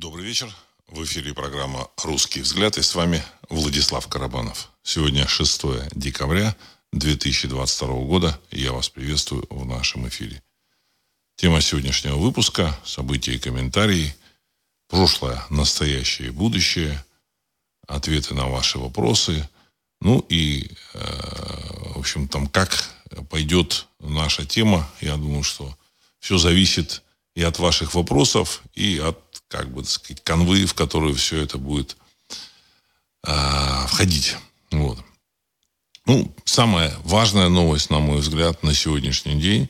Добрый вечер. В эфире программа «Русский взгляд» и с вами Владислав Карабанов. Сегодня 6 декабря 2022 года. И я вас приветствую в нашем эфире. Тема сегодняшнего выпуска – события и комментарии, прошлое, настоящее и будущее, ответы на ваши вопросы, ну и, э, в общем, там, как пойдет наша тема, я думаю, что все зависит и от ваших вопросов, и от, как бы, так сказать, конвы, в которую все это будет э, входить. Вот. Ну, самая важная новость, на мой взгляд, на сегодняшний день,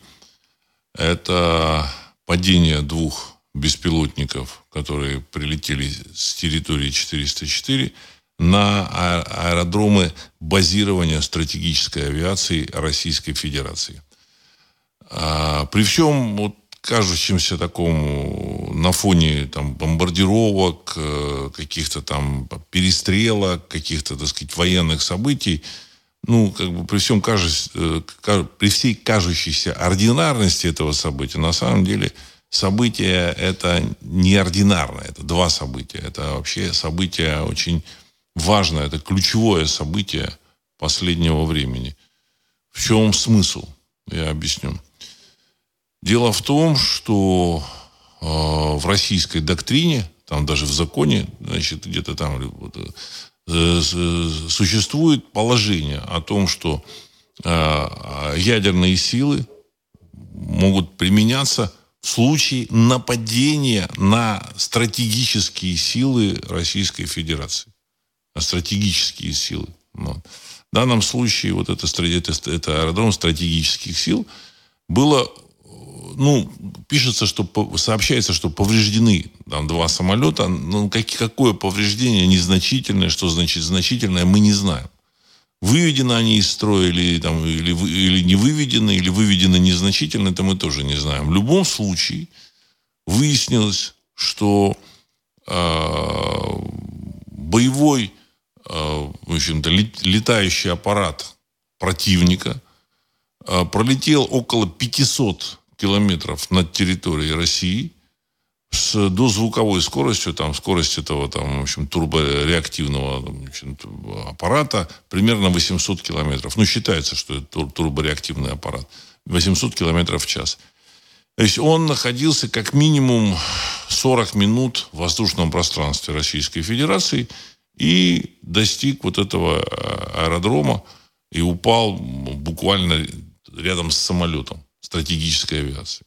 это падение двух беспилотников, которые прилетели с территории 404 на а, аэродромы базирования стратегической авиации Российской Федерации. А, при всем вот кажущемся такому на фоне там, бомбардировок, э, каких-то там перестрелок, каких-то, так сказать, военных событий, ну, как бы при всем кажущ, э, при всей кажущейся ординарности этого события, на самом деле событие это неординарное, это два события. Это вообще событие очень важное, это ключевое событие последнего времени. В чем смысл? Я объясню. Дело в том, что э, в российской доктрине, там даже в законе, значит, где-то там вот, э, существует положение о том, что э, ядерные силы могут применяться в случае нападения на стратегические силы Российской Федерации. На стратегические силы. Вот. В данном случае вот это, это, это аэродром стратегических сил было ну, пишется, что сообщается, что повреждены там два самолета. Ну, как, какое повреждение незначительное, что значит значительное, мы не знаем. Выведены они из строя или, там, или, или не выведены, или выведены незначительно, это мы тоже не знаем. В любом случае выяснилось, что э, боевой, э, в общем-то, летающий аппарат противника э, пролетел около 500 километров над территорией России с дозвуковой скоростью, там, скорость этого, там, в общем, турбореактивного общем, аппарата примерно 800 километров. Ну, считается, что это турбореактивный аппарат. 800 километров в час. То есть он находился как минимум 40 минут в воздушном пространстве Российской Федерации и достиг вот этого а, аэродрома и упал буквально рядом с самолетом стратегической авиации.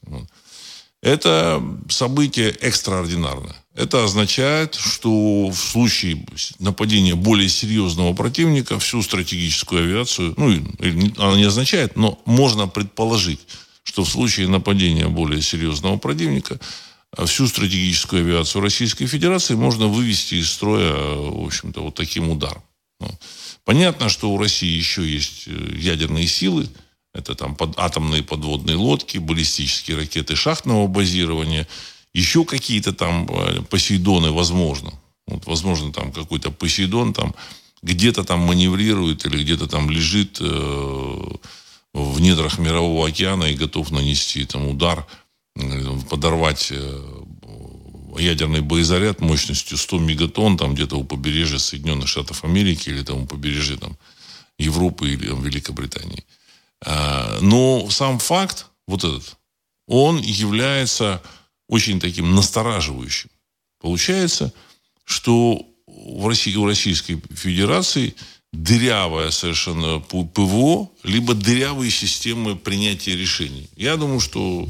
Это событие экстраординарное. Это означает, что в случае нападения более серьезного противника всю стратегическую авиацию, ну, она не означает, но можно предположить, что в случае нападения более серьезного противника всю стратегическую авиацию Российской Федерации можно вывести из строя, в общем-то, вот таким ударом. Понятно, что у России еще есть э, ядерные силы, это там под, атомные подводные лодки, баллистические ракеты шахтного базирования, еще какие-то там э, Посейдоны, возможно. Вот, возможно, там какой-то Посейдон там где-то там маневрирует или где-то там лежит э, в недрах Мирового океана и готов нанести там удар, э, подорвать э, ядерный боезаряд мощностью 100 мегатонн там где-то у побережья Соединенных Штатов Америки или там у побережья там, Европы или там, Великобритании. А, но сам факт, вот этот, он является очень таким настораживающим. Получается, что в России, у Российской Федерации дырявая совершенно ПВО, либо дырявые системы принятия решений. Я думаю, что,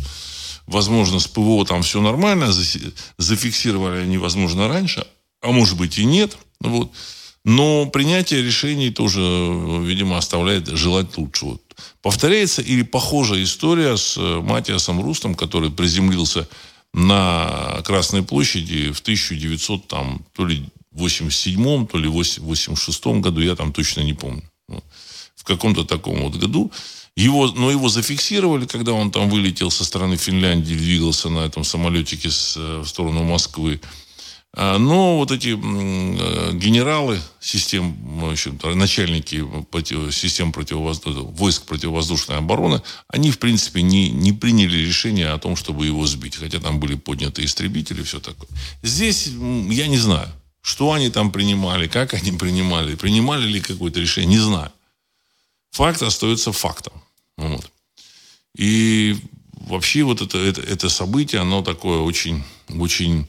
возможно, с ПВО там все нормально, зафиксировали они, возможно, раньше, а может быть и нет. Вот. Но принятие решений тоже, видимо, оставляет желать лучшего. Повторяется или похожая история с э, Матиасом Рустом, который приземлился на Красной площади в 1900, там, то ли 87 то ли 86 году, я там точно не помню. В каком-то таком вот году. Его, но его зафиксировали, когда он там вылетел со стороны Финляндии, двигался на этом самолетике с, э, в сторону Москвы. А, но вот эти э, генералы систем, в общем начальники систем противовоздушной, войск противовоздушной обороны, они, в принципе, не, не приняли решение о том, чтобы его сбить. Хотя там были подняты истребители и все такое. Здесь я не знаю, что они там принимали, как они принимали, принимали ли какое-то решение, не знаю. Факт остается фактом. Вот. И вообще вот это, это, это событие, оно такое очень, очень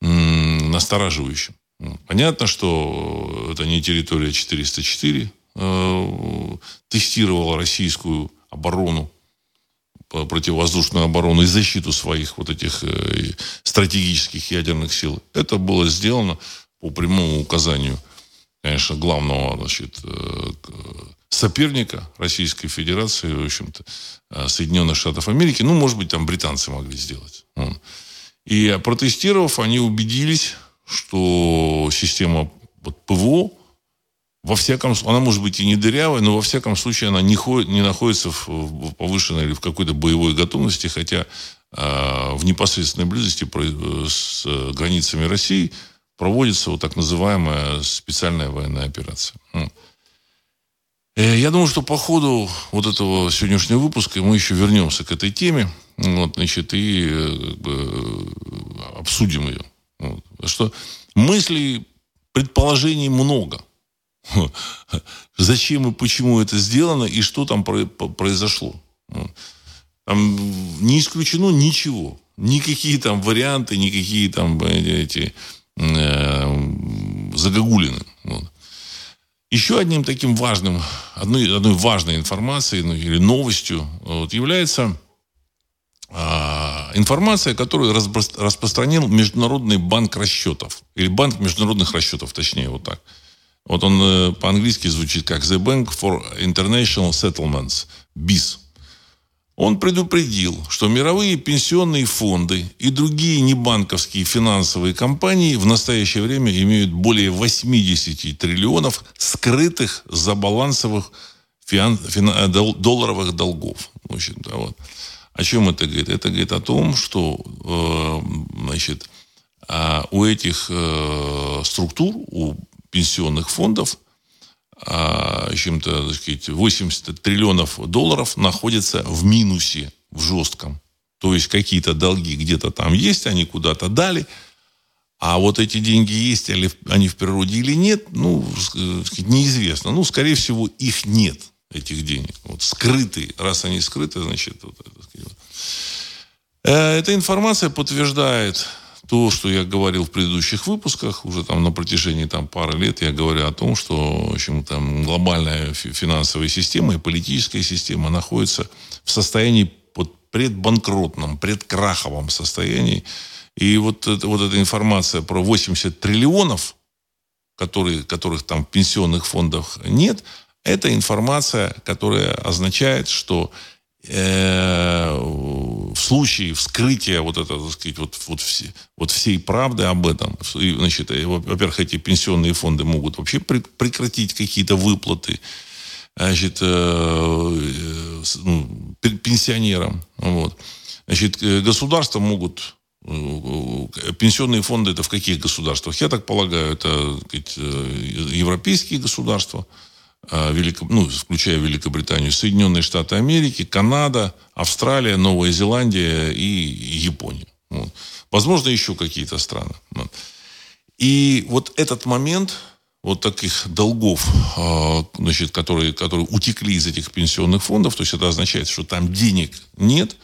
настораживающим. Понятно, что это не территория 404 э, тестировала российскую оборону, противовоздушную оборону и защиту своих вот этих э, стратегических ядерных сил. Это было сделано по прямому указанию, конечно, главного значит, э, соперника Российской Федерации, в общем-то, Соединенных Штатов Америки. Ну, может быть, там британцы могли сделать. И протестировав, они убедились, что система ПВО, во всяком она может быть и не дырявая, но во всяком случае она не, ходит, не находится в, в повышенной или в какой-то боевой готовности, хотя э, в непосредственной близости э, с границами России проводится вот так называемая специальная военная операция. Э, я думаю, что по ходу вот этого сегодняшнего выпуска мы еще вернемся к этой теме. Вот, значит, и э, как бы, обсудим ее. Вот. Что мыслей, предположений много. Зачем и почему это сделано, и что там произошло. Там не исключено ничего. Никакие там варианты, никакие там эти э, загогулины. Вот. Еще одним таким важным, одной, одной важной информацией ну, или новостью вот, является а, информация, которую распространил Международный банк расчетов. Или банк международных расчетов, точнее, вот так. Вот он э, по-английски звучит как The Bank for International Settlements, BIS. Он предупредил, что мировые пенсионные фонды и другие небанковские финансовые компании в настоящее время имеют более 80 триллионов скрытых за балансовых фиан, фина, долларовых долгов. В общем-то, вот. О чем это говорит? Это говорит о том, что э, значит, а у этих э, структур, у пенсионных фондов, а, чем-то, так сказать, 80 триллионов долларов находятся в минусе, в жестком. То есть какие-то долги где-то там есть, они куда-то дали, а вот эти деньги есть ли они в природе или нет, ну, э, неизвестно. Ну, скорее всего, их нет этих денег. Вот скрытые. Раз они скрыты, значит, вот, так сказать. Э, эта информация подтверждает то, что я говорил в предыдущих выпусках, уже там на протяжении там, пары лет я говорю о том, что в общем, там, глобальная финансовая система и политическая система находится в состоянии под предбанкротном, предкраховом состоянии. И вот, вот эта информация про 80 триллионов, которые, которых там в пенсионных фондах нет, это информация, которая означает, что в случае вскрытия вот это, так сказать, вот, вот, все, вот всей правды об этом, значит, э, во-первых, эти пенсионные фонды могут вообще прекратить какие-то выплаты, значит, э, э, ну, пенсионерам, вот. Значит, э, государства могут Пенсионные фонды это в каких государствах? Я так полагаю, это сказать, европейские государства, Велико, ну, включая Великобританию, Соединенные Штаты Америки, Канада, Австралия, Новая Зеландия и Япония. Вот. Возможно, еще какие-то страны. Вот. И вот этот момент вот таких долгов, а, значит, которые, которые утекли из этих пенсионных фондов, то есть это означает, что там денег нет,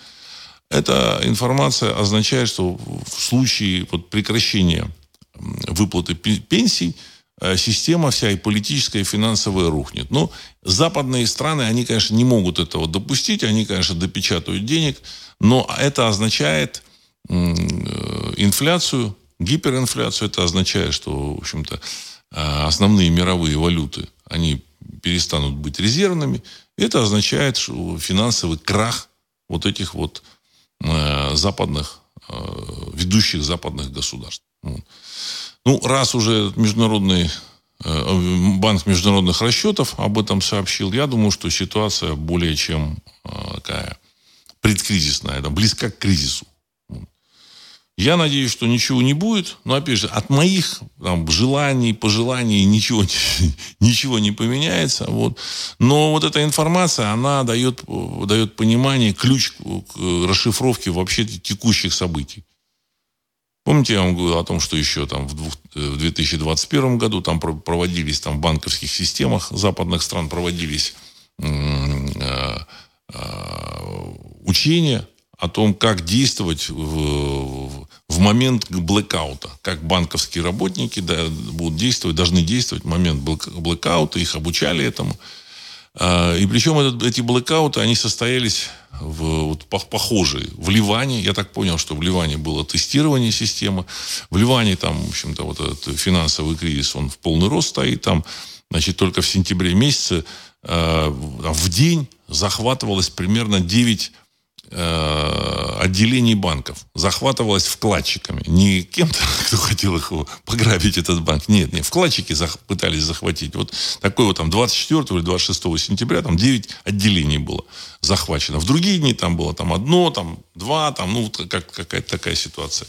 эта информация означает, что в случае вот прекращения выплаты пенсий – Э, система вся и политическая, и финансовая рухнет. Но западные страны, они, конечно, не могут этого допустить, они, конечно, допечатают денег, но это означает э, инфляцию, гиперинфляцию, это означает, что, в общем-то, э, основные мировые валюты, они перестанут быть резервными. Это означает что финансовый крах вот этих вот западных, ведущих западных государств. Ну, раз уже международный э, банк международных расчетов об этом сообщил, я думаю, что ситуация более чем э, такая предкризисная, да, близка к кризису. Я надеюсь, что ничего не будет, но, опять же, от моих там, желаний, пожеланий ничего, ничего не поменяется. Вот. Но вот эта информация, она дает, дает понимание, ключ к расшифровке вообще текущих событий. Помните, я вам говорил о том, что еще там в 2021 году там проводились там в банковских системах западных стран проводились э, э, учения о том, как действовать в, в момент блэкаута, как банковские работники да, будут действовать, должны действовать в момент блэкаута, их обучали этому. А, и причем этот, эти блэкауты, они состоялись в, вот, похожие. В Ливане, я так понял, что в Ливане было тестирование системы. В Ливане там, в общем-то, вот этот финансовый кризис, он в полный рост стоит. Там, значит, только в сентябре месяце э, в день захватывалось примерно 9 Э, отделений банков захватывалось вкладчиками. Не кем-то, кто хотел их пограбить, этот банк. Нет, нет, вкладчики зах, пытались захватить. Вот такой вот там 24 или 26 сентября там 9 отделений было захвачено. В другие дни там было там одно, там два, там, ну, как, какая-то такая ситуация.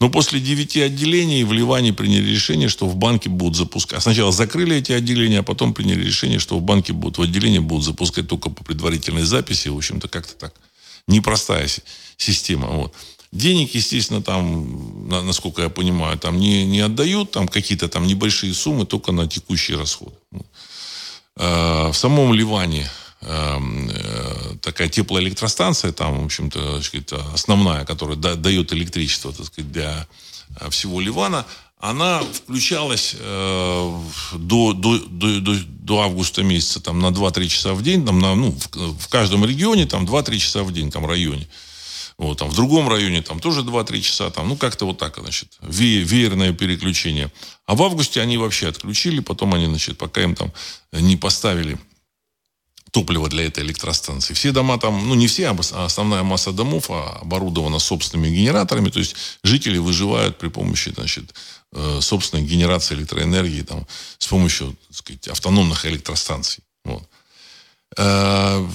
Но после 9 отделений в Ливане приняли решение, что в банке будут запускать. Сначала закрыли эти отделения, а потом приняли решение, что в банке будут, в отделении будут запускать только по предварительной записи. В общем-то, как-то так непростая система. Вот. Денег, естественно, там, насколько я понимаю, там не, не отдают, там какие-то там небольшие суммы только на текущие расходы. А, в самом Ливане эм, э, такая теплоэлектростанция, там, в общем-то, основная, которая дает электричество, так сказать, для э, всего Ливана, она включалась э, до, до, до, до, августа месяца там, на 2-3 часа в день, там, на, ну, в, в каждом регионе там 2-3 часа в день, там, районе. Вот, там, в другом районе там тоже 2-3 часа, там, ну, как-то вот так, значит, ве веерное переключение. А в августе они вообще отключили, потом они, значит, пока им там не поставили топливо для этой электростанции. Все дома там, ну не все, а основная масса домов оборудована собственными генераторами, то есть жители выживают при помощи, значит, собственной генерации электроэнергии там, с помощью так сказать, автономных электростанций. Вот. Э,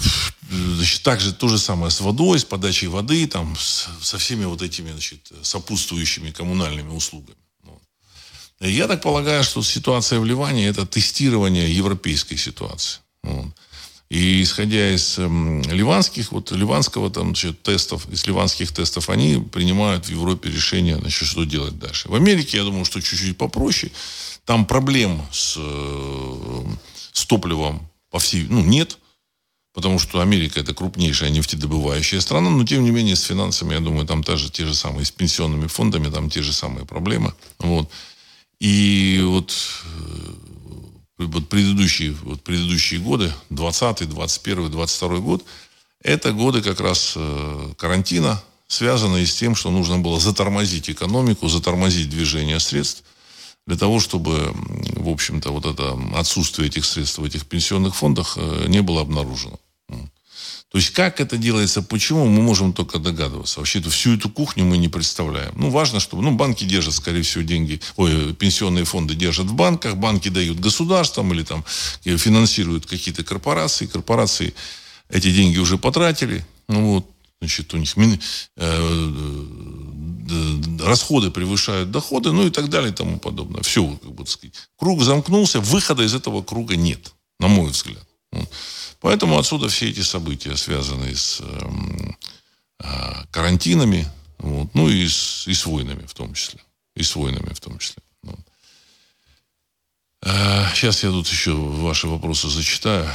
значит, также то же самое с водой, с подачей воды, там, с, со всеми вот этими значит, сопутствующими коммунальными услугами. Вот. Я так полагаю, что ситуация в Ливане это тестирование европейской ситуации. Вот. И исходя из э, ливанских, вот ливанского там, значит, тестов, из ливанских тестов, они принимают в Европе решение, значит, что делать дальше. В Америке, я думаю, что чуть-чуть попроще. Там проблем с, э, с топливом по всей, ну, нет. Потому что Америка это крупнейшая нефтедобывающая страна, но тем не менее с финансами, я думаю, там тоже те же самые, с пенсионными фондами, там те же самые проблемы. Вот. И вот э, вот предыдущие, вот предыдущие годы, 20, 21, 22 год, это годы как раз э, карантина, связанные с тем, что нужно было затормозить экономику, затормозить движение средств, для того, чтобы, в общем-то, вот это отсутствие этих средств в этих пенсионных фондах э, не было обнаружено. То есть как это делается, почему, мы можем только догадываться. Вообще-то всю эту кухню мы не представляем. Ну, важно, чтобы... Ну, банки держат, скорее всего, деньги... Ой, пенсионные фонды держат в банках, банки дают государствам или там финансируют какие-то корпорации. Корпорации эти деньги уже потратили. Ну, вот, значит, у них э, расходы превышают доходы, ну и так далее и тому подобное. Все, как бы, сказать. Круг замкнулся, выхода из этого круга нет, на мой взгляд. Поэтому отсюда все эти события, связанные с э, карантинами, вот, ну и с, и с войнами в том числе. И с войнами в том числе. Вот. Э, сейчас я тут еще ваши вопросы зачитаю.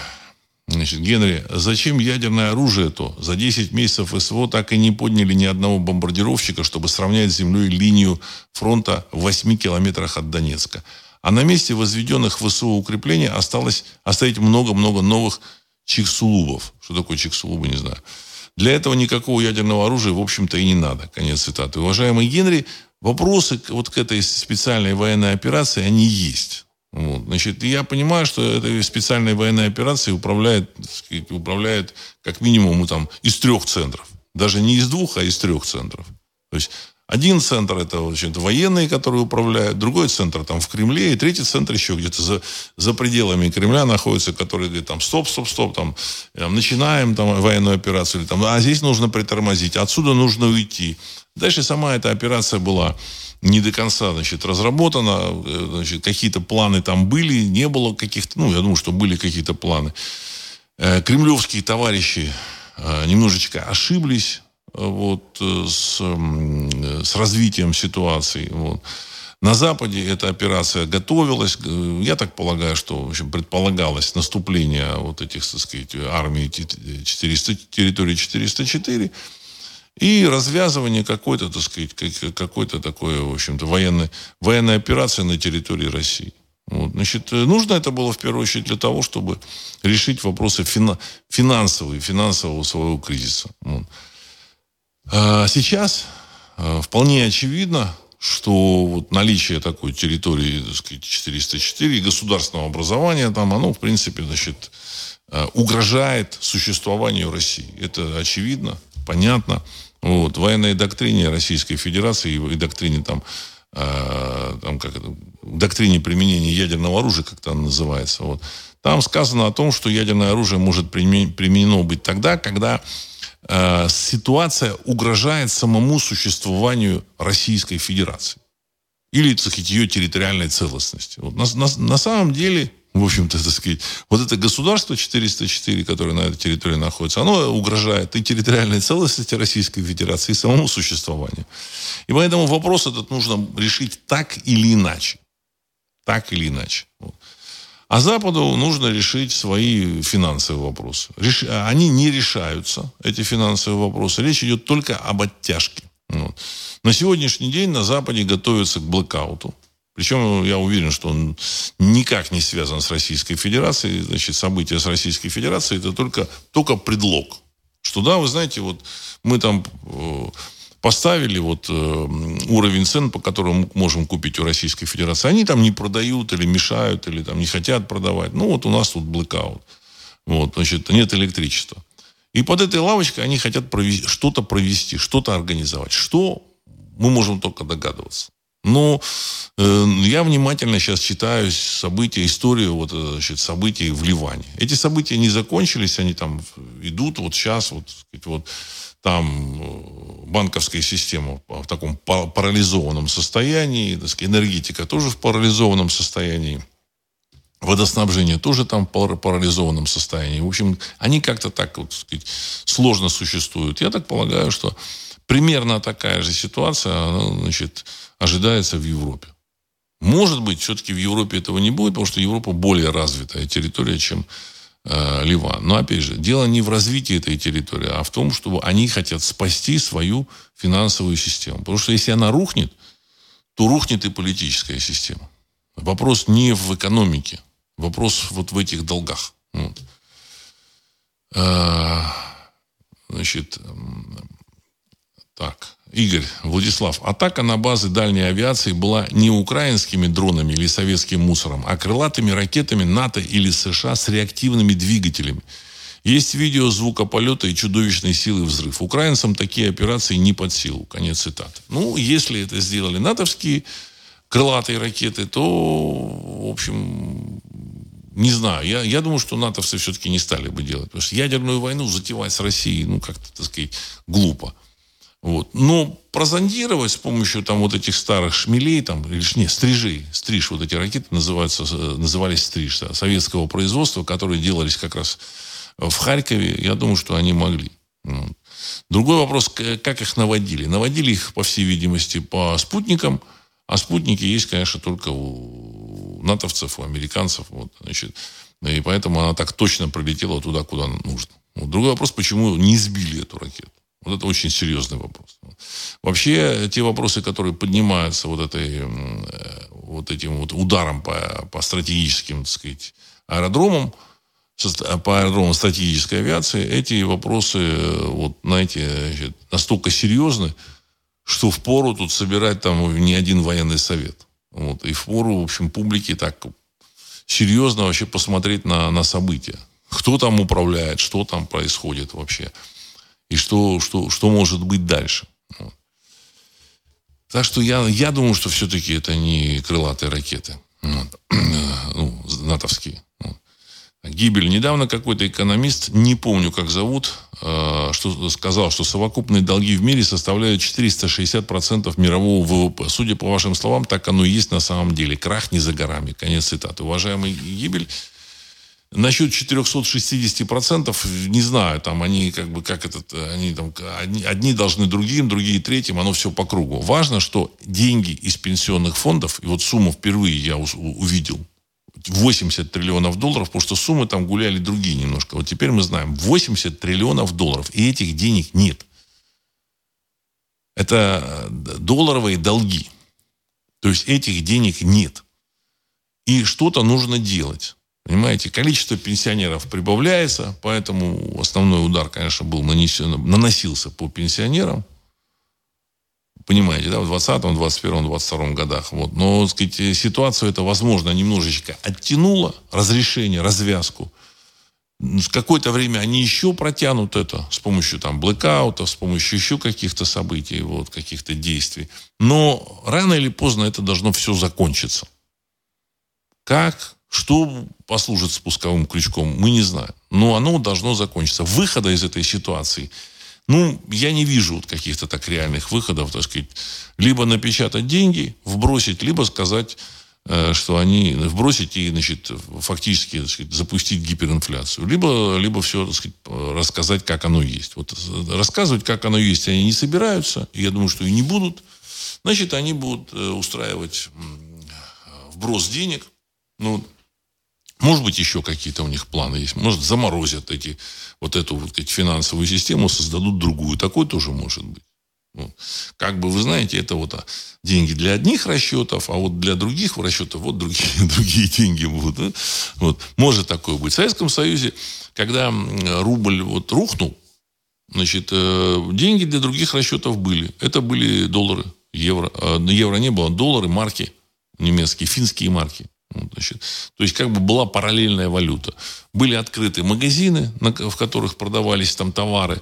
Значит, Генри, зачем ядерное оружие то? За 10 месяцев СВО так и не подняли ни одного бомбардировщика, чтобы сравнять с землей линию фронта в 8 километрах от Донецка. А на месте возведенных ВСУ укреплений осталось оставить много-много новых чиксулубов. Что такое чиксулубы, не знаю. Для этого никакого ядерного оружия, в общем-то, и не надо. Конец цитаты. Уважаемый Генри, вопросы вот к этой специальной военной операции, они есть. Вот. Значит, я понимаю, что этой специальной военной операцией управляет, управляет как минимум там, из трех центров. Даже не из двух, а из трех центров. То есть один центр это значит, военные, которые управляют, другой центр там в Кремле, и третий центр еще где-то за, за пределами Кремля находится, который говорит там стоп, стоп, стоп, там, там начинаем там военную операцию, или, там, а здесь нужно притормозить, отсюда нужно уйти. Дальше сама эта операция была не до конца, значит, разработана. Э, значит, какие-то планы там были, не было каких-то, ну, я думаю, что были какие-то планы. Э, кремлевские товарищи э, немножечко ошиблись вот, с, с развитием ситуации. Вот. На Западе эта операция готовилась. Я так полагаю, что в общем, предполагалось наступление вот этих, так сказать, армии 400, территории 404 и развязывание какой-то, так сказать, какой-то такой, в общем-то, военной, военной операции на территории России. Вот, значит, нужно это было в первую очередь для того, чтобы решить вопросы фина, финансовые, финансового своего кризиса. Вот. А сейчас а, вполне очевидно, что вот наличие такой территории, так сказать, 404 и государственного образования там, оно, в принципе, значит, а, угрожает существованию России. Это очевидно, понятно. Вот. Военной доктрине Российской Федерации и доктрине там, э, там как это, доктрине применения ядерного оружия, как это называется, вот, там сказано о том, что ядерное оружие может применено быть тогда, когда э, ситуация угрожает самому существованию Российской Федерации. Или, так сказать, ее территориальной целостности. Вот на, на, на самом деле в общем-то, так сказать, вот это государство 404, которое на этой территории находится, оно угрожает и территориальной целостности Российской Федерации, и самому существованию. И поэтому вопрос этот нужно решить так или иначе. Так или иначе. А Западу нужно решить свои финансовые вопросы. Реш... Они не решаются, эти финансовые вопросы. Речь идет только об оттяжке. Вот. На сегодняшний день на Западе готовятся к блэкауту. Причем я уверен, что он никак не связан с Российской Федерацией. Значит, события с Российской Федерацией это только, только предлог. Что да, вы знаете, вот мы там э, поставили вот э, уровень цен, по которому можем купить у Российской Федерации. Они там не продают или мешают, или там не хотят продавать. Ну, вот у нас тут блэкаут. Вот, значит, нет электричества. И под этой лавочкой они хотят провести, что-то провести, что-то организовать. Что мы можем только догадываться. Но э, я внимательно сейчас читаю события, историю вот, э, значит, событий в Ливане. Эти события не закончились, они там идут вот сейчас, вот, вот там э, банковская система в таком парализованном состоянии, энергетика тоже в парализованном состоянии. Водоснабжение тоже там в парализованном состоянии. В общем, они как-то так вот, сказать, сложно существуют. Я так полагаю, что примерно такая же ситуация, значит, ожидается в Европе. Может быть, все-таки в Европе этого не будет, потому что Европа более развитая территория, чем э, Ливан. Но, опять же, дело не в развитии этой территории, а в том, чтобы они хотят спасти свою финансовую систему. Потому что если она рухнет, то рухнет и политическая система. Вопрос не в экономике. Вопрос вот в этих долгах. Вот. А, значит, так, Игорь, Владислав, атака на базы дальней авиации была не украинскими дронами или советским мусором, а крылатыми ракетами НАТО или США с реактивными двигателями. Есть видео звука полета и чудовищной силы взрыв. Украинцам такие операции не под силу. Конец цитаты. Ну, если это сделали натовские крылатые ракеты, то, в общем, не знаю. Я, я думаю, что натовцы все-таки не стали бы делать. Потому что ядерную войну затевать с Россией, ну, как-то, так сказать, глупо. Вот. Но прозондировать с помощью там вот этих старых шмелей, там, или не, стрижей, стриж, вот эти ракеты называются, назывались стриж, да, советского производства, которые делались как раз в Харькове, я думаю, что они могли. Другой вопрос, как их наводили. Наводили их, по всей видимости, по спутникам, а спутники есть, конечно, только у натовцев, у американцев. Вот, значит, и поэтому она так точно прилетела туда, куда нужно. Вот. Другой вопрос, почему не сбили эту ракету. Вот это очень серьезный вопрос. Вообще, те вопросы, которые поднимаются вот, этой, э, вот этим вот ударом по, по стратегическим, так сказать, аэродромам, по аэродромам стратегической авиации, эти вопросы, э, вот, знаете, настолько серьезны, что в пору тут собирать там не один военный совет. Вот, и в пору, в общем, публике так серьезно вообще посмотреть на, на события. Кто там управляет, что там происходит вообще и что, что, что может быть дальше. Вот. Так что я, я думаю, что все-таки это не крылатые ракеты. Вот. Ну, натовские. Вот. гибель. Недавно какой-то экономист, не помню, как зовут, э, что сказал, что совокупные долги в мире составляют 460% мирового ВВП. Судя по вашим словам, так оно и есть на самом деле. Крах не за горами. Конец цитаты. Уважаемый гибель, Насчет 460%, не знаю, там они как бы, как этот, они там, одни, одни должны другим, другие третьим, оно все по кругу. Важно, что деньги из пенсионных фондов, и вот сумму впервые я увидел, 80 триллионов долларов, потому что суммы там гуляли другие немножко. Вот теперь мы знаем, 80 триллионов долларов, и этих денег нет. Это долларовые долги. То есть этих денег нет. И что-то нужно делать. Понимаете, количество пенсионеров прибавляется, поэтому основной удар, конечно, был нанесен, наносился по пенсионерам. Понимаете, да, в 20 21 22 годах. Вот. Но, так сказать, ситуацию это, возможно, немножечко оттянуло, разрешение, развязку. С какое-то время они еще протянут это с помощью там блэкаута, с помощью еще каких-то событий, вот, каких-то действий. Но рано или поздно это должно все закончиться. Как, что послужит спусковым крючком, мы не знаем. Но оно должно закончиться. Выхода из этой ситуации, ну, я не вижу вот каких-то так реальных выходов, так сказать. Либо напечатать деньги, вбросить, либо сказать, э, что они вбросить и, значит, фактически так сказать, запустить гиперинфляцию. Либо, либо все так сказать, рассказать, как оно есть. Вот рассказывать, как оно есть, они не собираются. Я думаю, что и не будут. Значит, они будут э, устраивать вброс денег. Ну, может быть, еще какие-то у них планы есть. Может, заморозят эти, вот эту вот эти финансовую систему, создадут другую. Такой тоже может быть. Вот. Как бы вы знаете, это вот а, деньги для одних расчетов, а вот для других расчетов вот другие, другие деньги будут. Вот. Может такое быть. В Советском Союзе, когда рубль вот рухнул, значит, э, деньги для других расчетов были. Это были доллары, евро. А, евро не было, доллары, марки немецкие, финские марки. Ну, значит, то есть как бы была параллельная валюта. Были открыты магазины, в которых продавались там товары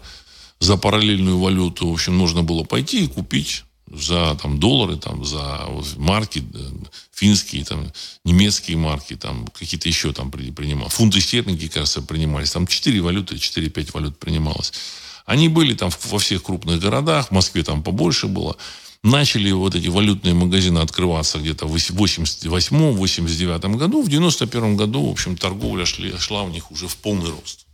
за параллельную валюту. В общем, нужно было пойти и купить за там, доллары, там, за марки, э, финские, там, немецкие марки, там, какие-то еще там принимал. Фунты стерлинги, кажется, принимались. Там 4 валюты, 4-5 валют принималось. Они были там во всех крупных городах, в Москве там побольше было начали вот эти валютные магазины открываться где-то в 88-89 году. В 91 году, в общем, торговля шли, шла у них уже в полный рост.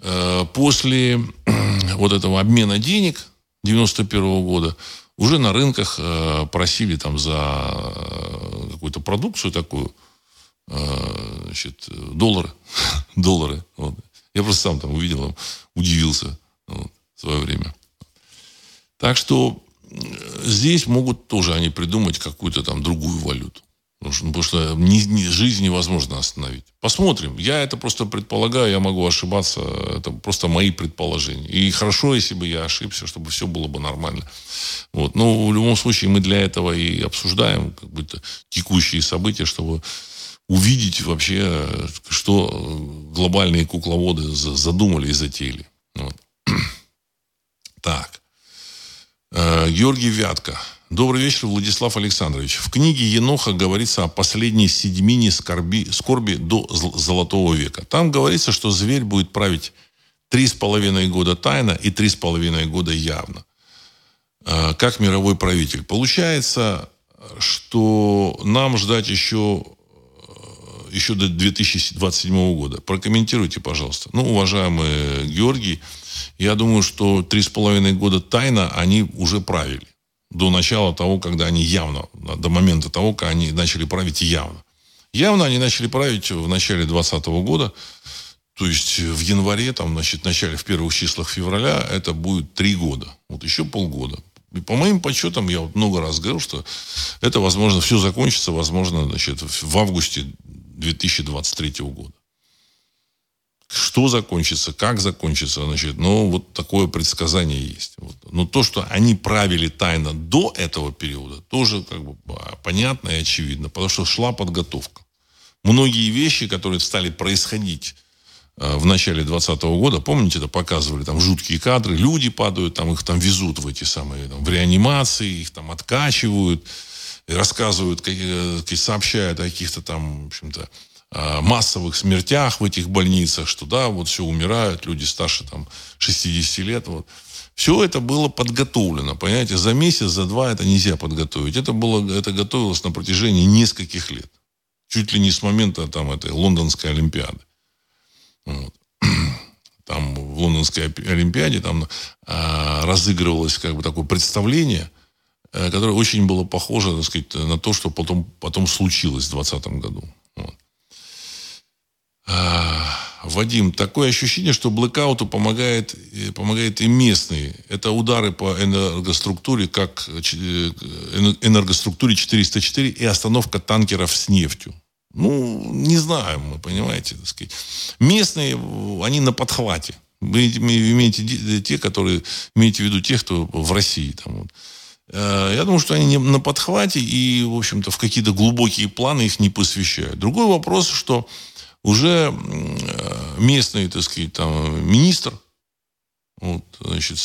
Э, после вот этого обмена денег 91 года уже на рынках э, просили там за э, какую-то продукцию такую, значит, доллары. доллары. Вот. Я просто сам там увидел, удивился вот, в свое время. Так что здесь могут тоже они придумать какую-то там другую валюту. Потому что не, не, жизнь невозможно остановить. Посмотрим. Я это просто предполагаю, я могу ошибаться. Это просто мои предположения. И хорошо, если бы я ошибся, чтобы все было бы нормально. Вот. Но в любом случае мы для этого и обсуждаем как бы текущие события, чтобы увидеть вообще, что глобальные кукловоды задумали и затеяли. Вот. Так. Э, Георгий Вятка. Добрый вечер, Владислав Александрович. В книге Еноха говорится о последней седьмине скорби, скорби до Золотого века. Там говорится, что зверь будет править три с половиной года тайно и три с половиной года явно. Э, как мировой правитель. Получается, что нам ждать еще, э, еще до 2027 года. Прокомментируйте, пожалуйста. Ну, уважаемый Георгий, я думаю, что три с половиной года тайно они уже правили. До начала того, когда они явно, до момента того, когда они начали править явно. Явно они начали править в начале 2020 года. То есть в январе, там, значит, в начале, в первых числах февраля, это будет три года. Вот еще полгода. И по моим подсчетам, я вот много раз говорил, что это, возможно, все закончится, возможно, значит, в августе 2023 года. Что закончится, как закончится, значит, ну, вот такое предсказание есть. Вот. Но то, что они правили тайно до этого периода, тоже как бы а, понятно и очевидно, потому что шла подготовка. Многие вещи, которые стали происходить э, в начале 2020 года, помните, это показывали там жуткие кадры, люди падают, там их там везут в эти самые, там, в реанимации, их там откачивают, рассказывают, как, сообщают о каких-то там, в общем-то, массовых смертях в этих больницах, что да, вот все умирают, люди старше там 60 лет. Вот. Все это было подготовлено, понимаете, за месяц, за два это нельзя подготовить. Это, было, это готовилось на протяжении нескольких лет. Чуть ли не с момента там, этой лондонской олимпиады. Вот. Там в лондонской олимпиаде там а, разыгрывалось как бы такое представление, а, которое очень было похоже, так сказать, на то, что потом, потом случилось в 2020 году. А, Вадим, такое ощущение, что блэкауту помогает, э, помогает и местные. Это удары по энергоструктуре, как э, энергоструктуре 404 и остановка танкеров с нефтью. Ну, не знаем мы, понимаете, так сказать. Местные, они на подхвате. Вы имеете те, которые, имеете в виду тех, кто в России. Там, вот. Э, я думаю, что они на подхвате и, в общем-то, в какие-то глубокие планы их не посвящают. Другой вопрос, что уже э, местный, так сказать, там, министр, вот, значит,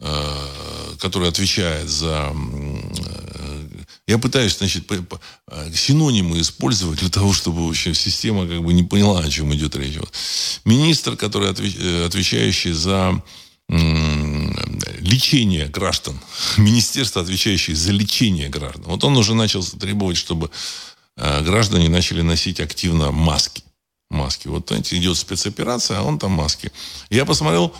э, который отвечает за... Э, я пытаюсь, значит, синонимы использовать для того, чтобы вообще система как бы не поняла, о чем идет речь. Вот. Министр, который отвечающий за лечение граждан, министерство, отвечающее за лечение граждан. Вот он уже начал требовать, чтобы граждане начали носить активно маски. Маски. Вот знаете, идет спецоперация, а он там маски. Я посмотрел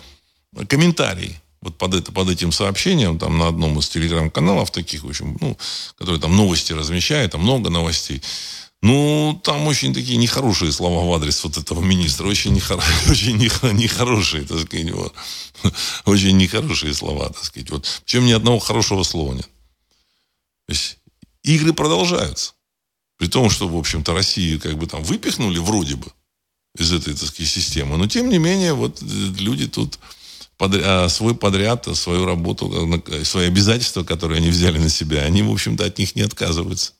комментарии вот под, это, под этим сообщением, там на одном из телеграм-каналов таких, в общем, ну, которые там новости размещают, там много новостей. Ну, там очень такие нехорошие слова в адрес вот этого министра. Очень, нехор... очень нехорошие, так сказать. Вот. Очень нехорошие слова, так сказать. Вот. Причем ни одного хорошего слова нет. То есть игры продолжаются. При том, что, в общем-то, Россию как бы там выпихнули вроде бы из этой, так сказать, системы. Но, тем не менее, вот э, люди тут подряд, а, свой подряд, свою работу, свои обязательства, которые они взяли на себя, они, в общем-то, от них не отказываются.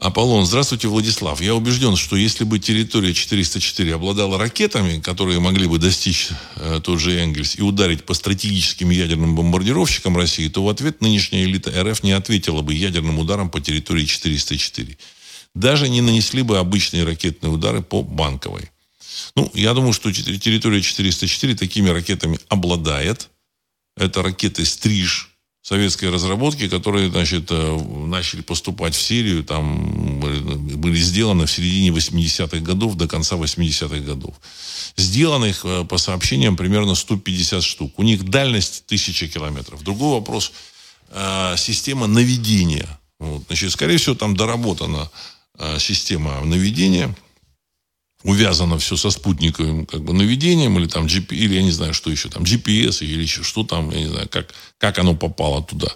Аполлон, здравствуйте, Владислав. Я убежден, что если бы территория 404 обладала ракетами, которые могли бы достичь э, тот же Энгельс и ударить по стратегическим ядерным бомбардировщикам России, то в ответ нынешняя элита РФ не ответила бы ядерным ударом по территории 404. Даже не нанесли бы обычные ракетные удары по Банковой. Ну, я думаю, что территория 404 такими ракетами обладает. Это ракеты «Стриж», советской разработки, которые, значит, э, начали поступать в Сирию, там были сделаны в середине 80-х годов до конца 80-х годов. Сделано их, э, по сообщениям, примерно 150 штук. У них дальность 1000 километров. Другой вопрос э, – система наведения. Вот. Значит, скорее всего, там доработана система наведения – увязано все со спутниковым как бы наведением или там GP, или я не знаю, что еще там, GPS или еще что там, я не знаю, как, как оно попало туда.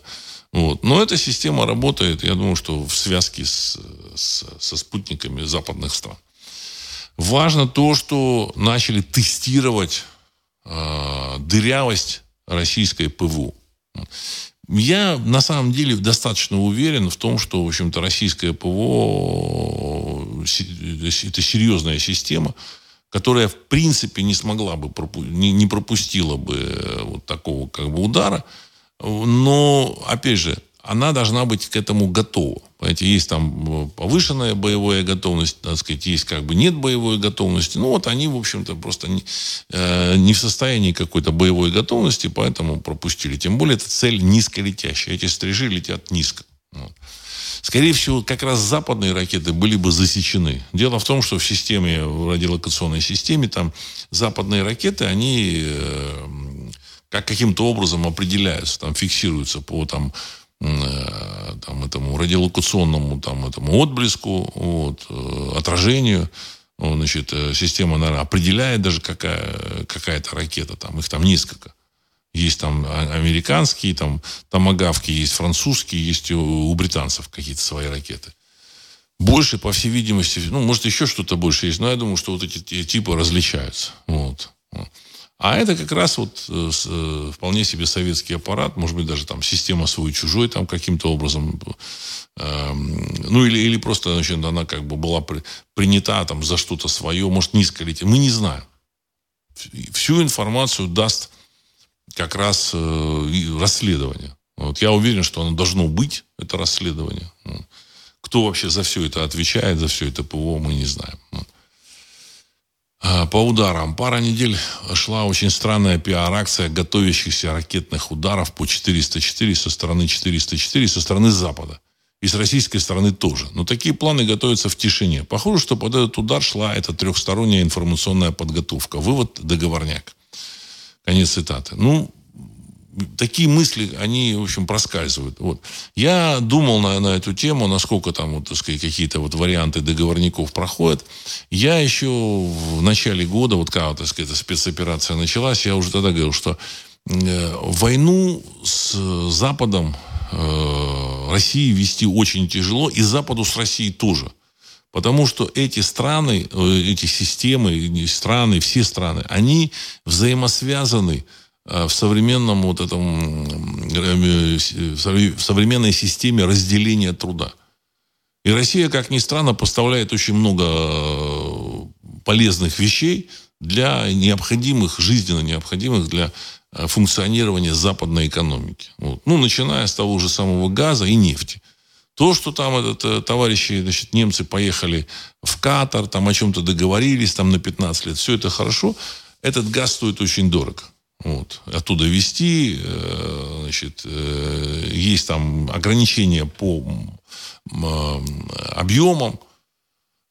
Вот. Но эта система работает, я думаю, что в связке с, с, со спутниками западных стран. Важно то, что начали тестировать э, дырявость российской ПВО. Я на самом деле достаточно уверен в том, что, в общем-то, российское ПВО это серьезная система, которая, в принципе, не смогла бы, не пропустила бы э, вот такого как бы удара. Но, опять же, она должна быть к этому готова. Понимаете, есть там э, повышенная боевая готовность, так сказать, есть как бы нет боевой готовности. Ну, вот они, в общем-то, просто не, э, не в состоянии какой-то боевой готовности, поэтому пропустили. Тем более, это цель низколетящая. Эти стрижи летят низко. Вот. Скорее всего, как раз западные ракеты были бы засечены. Дело в том, что в системе, в радиолокационной системе, там западные ракеты, они э, как каким-то образом определяются, там фиксируются по там, Э, там, этому радиолокационному там, этому отблеску, вот, э, отражению. Значит, э, система, наверное, определяет даже, какая, какая-то ракета. Там, их там несколько. Есть там а, американские, там томагавки, есть французские, есть у, у британцев какие-то свои ракеты. Больше, по всей видимости, ну, может, еще что-то больше есть, но я думаю, что вот эти типы различаются. Вот. А это как раз вот э, э, вполне себе советский аппарат, может быть, даже там система свой-чужой там каким-то образом, э, ну или, или просто значит, она как бы была при, принята там за что-то свое, может, низко летит. Мы не знаем. Всю информацию даст как раз э, расследование. Вот я уверен, что оно должно быть, это расследование. Кто вообще за все это отвечает, за все это ПВО, мы не знаем. А, по ударам. Пара недель шла очень странная пиар-акция готовящихся ракетных ударов по 404 со стороны 404 со стороны Запада. И с российской стороны тоже. Но такие планы готовятся в тишине. Похоже, что под этот удар шла эта трехсторонняя информационная подготовка. Вывод – договорняк. Конец цитаты. Ну, такие мысли, они, в общем, проскальзывают. Вот. Я думал на, на эту тему, насколько там, вот, так сказать, какие-то вот варианты договорников проходят. Я еще в начале года, вот когда, так сказать, спецоперация началась, я уже тогда говорил, что э, войну с Западом э, России вести очень тяжело, и Западу с Россией тоже. Потому что эти страны, э, эти системы, страны, все страны, они взаимосвязаны Э, в современном вот этом, э, в современной системе разделения труда. И Россия, как ни странно, поставляет очень много полезных вещей для необходимых, жизненно необходимых для функционирования западной экономики. Вот. Ну, начиная с того же самого газа и нефти. То, что там этот, товарищи, значит, немцы поехали в Катар, там о чем-то договорились, там на 15 лет, все это хорошо. Этот газ стоит очень дорого. Вот. Оттуда вести, э, значит, э, есть там ограничения по объемам,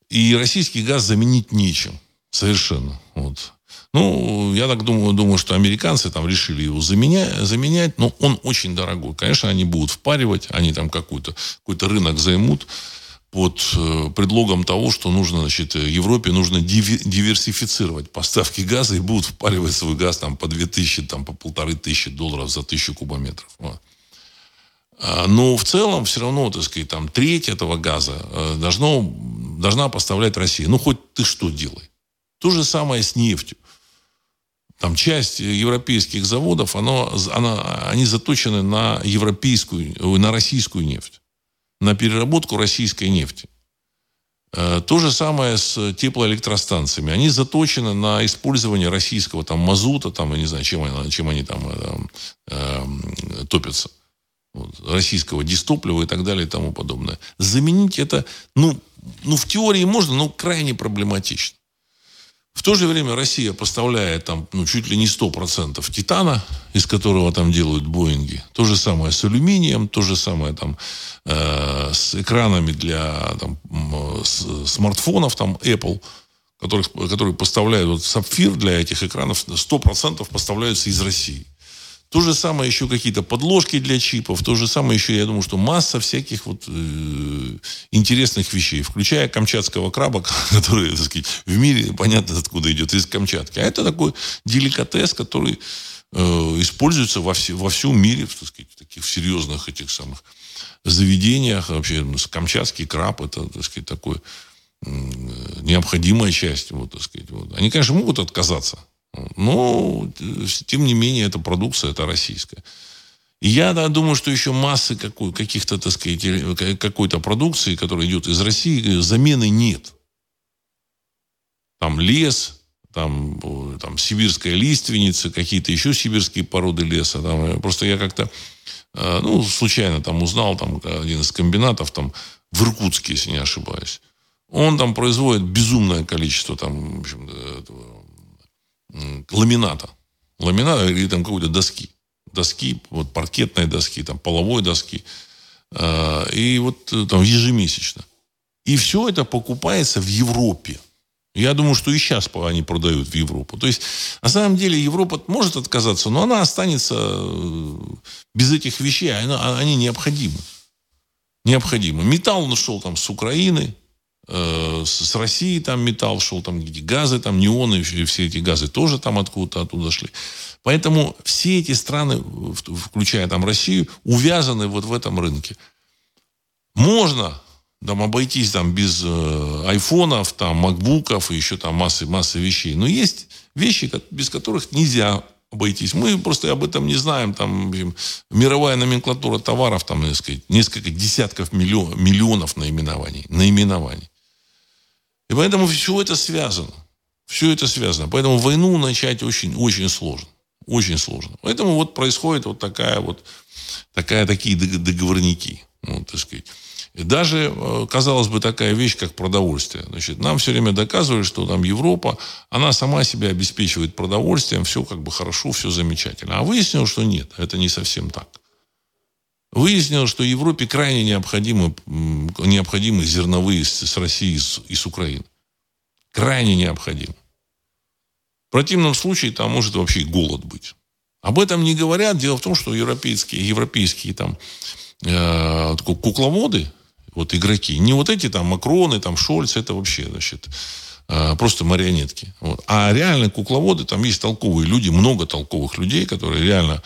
и российский газ заменить нечем. Совершенно. Вот. Ну, я так думаю, думаю, что американцы там решили его заменять, заменять, но он очень дорогой. Конечно, они будут впаривать, они там какой-то какой рынок займут под э, предлогом того, что нужно, значит, Европе нужно диверсифицировать поставки газа и будут впаривать свой газ там по 2000, там по полторы тысячи долларов за тысячу кубометров. А, но в целом все равно, так сказать, там треть этого газа э, должно, должна поставлять Россия. Ну, хоть ты что делай. То же самое с нефтью. Там часть европейских заводов, оно, она, они заточены на европейскую, на российскую нефть на переработку российской нефти. Э, то же самое с теплоэлектростанциями. Они заточены на использование российского там, мазута, там, я не знаю, чем они, чем они там э, э, топятся. Вот, российского дистоплива и так далее и тому подобное. Заменить это, ну, ну, в теории можно, но крайне проблематично. В то же время Россия поставляет там, ну, чуть ли не 100% титана, из которого там делают Боинги. То же самое с алюминием, то же самое там э, с экранами для там, с, смартфонов, там Apple, которых, которые поставляют вот, сапфир для этих экранов, 100% поставляются из России. То же самое еще какие-то подложки для чипов, то же самое еще, я думаю, что масса всяких вот э, интересных вещей, включая камчатского краба, который, так сказать, в мире понятно откуда идет, из Камчатки. А это такой деликатес, который э, используется во, все, во всем мире, так сказать, в таких серьезных этих самых заведениях. Вообще, ну, камчатский краб, это, так сказать, такой э, необходимая часть. Вот, так сказать, вот. Они, конечно, могут отказаться но, тем не менее, эта продукция, это российская. И я да, думаю, что еще массы какой, каких-то, так сказать, какой-то продукции, которая идет из России, замены нет. Там лес, там, там сибирская лиственница, какие-то еще сибирские породы леса. Там, просто я как-то, э, ну, случайно там узнал, там, один из комбинатов, там, в Иркутске, если не ошибаюсь. Он там производит безумное количество там, в общем, ламината. Ламината или там какой-то доски. Доски, вот паркетной доски, там половой доски. А, и вот э, там ежемесячно. И все это покупается в Европе. Я думаю, что и сейчас они продают в Европу. То есть, на самом деле, Европа может отказаться, но она останется э, без этих вещей. А они необходимы. Необходимы. Металл нашел там с Украины, с России там металл шел, там газы, там неоны, все эти газы тоже там откуда-то оттуда шли. Поэтому все эти страны, включая там Россию, увязаны вот в этом рынке. Можно там обойтись там без э, айфонов, там макбуков и еще там массы, массы вещей. Но есть вещи, без которых нельзя обойтись. Мы просто об этом не знаем. Там мировая номенклатура товаров, там, так сказать, несколько десятков миллион, миллионов наименований. Наименований. И поэтому все это связано. Все это связано. Поэтому войну начать очень, очень сложно. Очень сложно. Поэтому вот происходит вот такая вот, такая, такие договорники. Ну, так сказать. Даже, э, казалось бы, такая вещь, как продовольствие. Значит, нам все время доказывали, что там Европа, она сама себя обеспечивает продовольствием, все как бы хорошо, все замечательно. А выяснилось, что нет, это не совсем так. Выяснилось, что Европе крайне необходимы, необходимы зерновые с России и с Украины. Крайне необходимы. В противном случае там может вообще голод быть. Об этом не говорят. Дело в том, что европейские, европейские там, э, кукловоды, вот игроки, не вот эти там Макроны, там Шольц, это вообще, значит, э, просто марионетки. Вот. А реально кукловоды, там есть толковые люди, много толковых людей, которые реально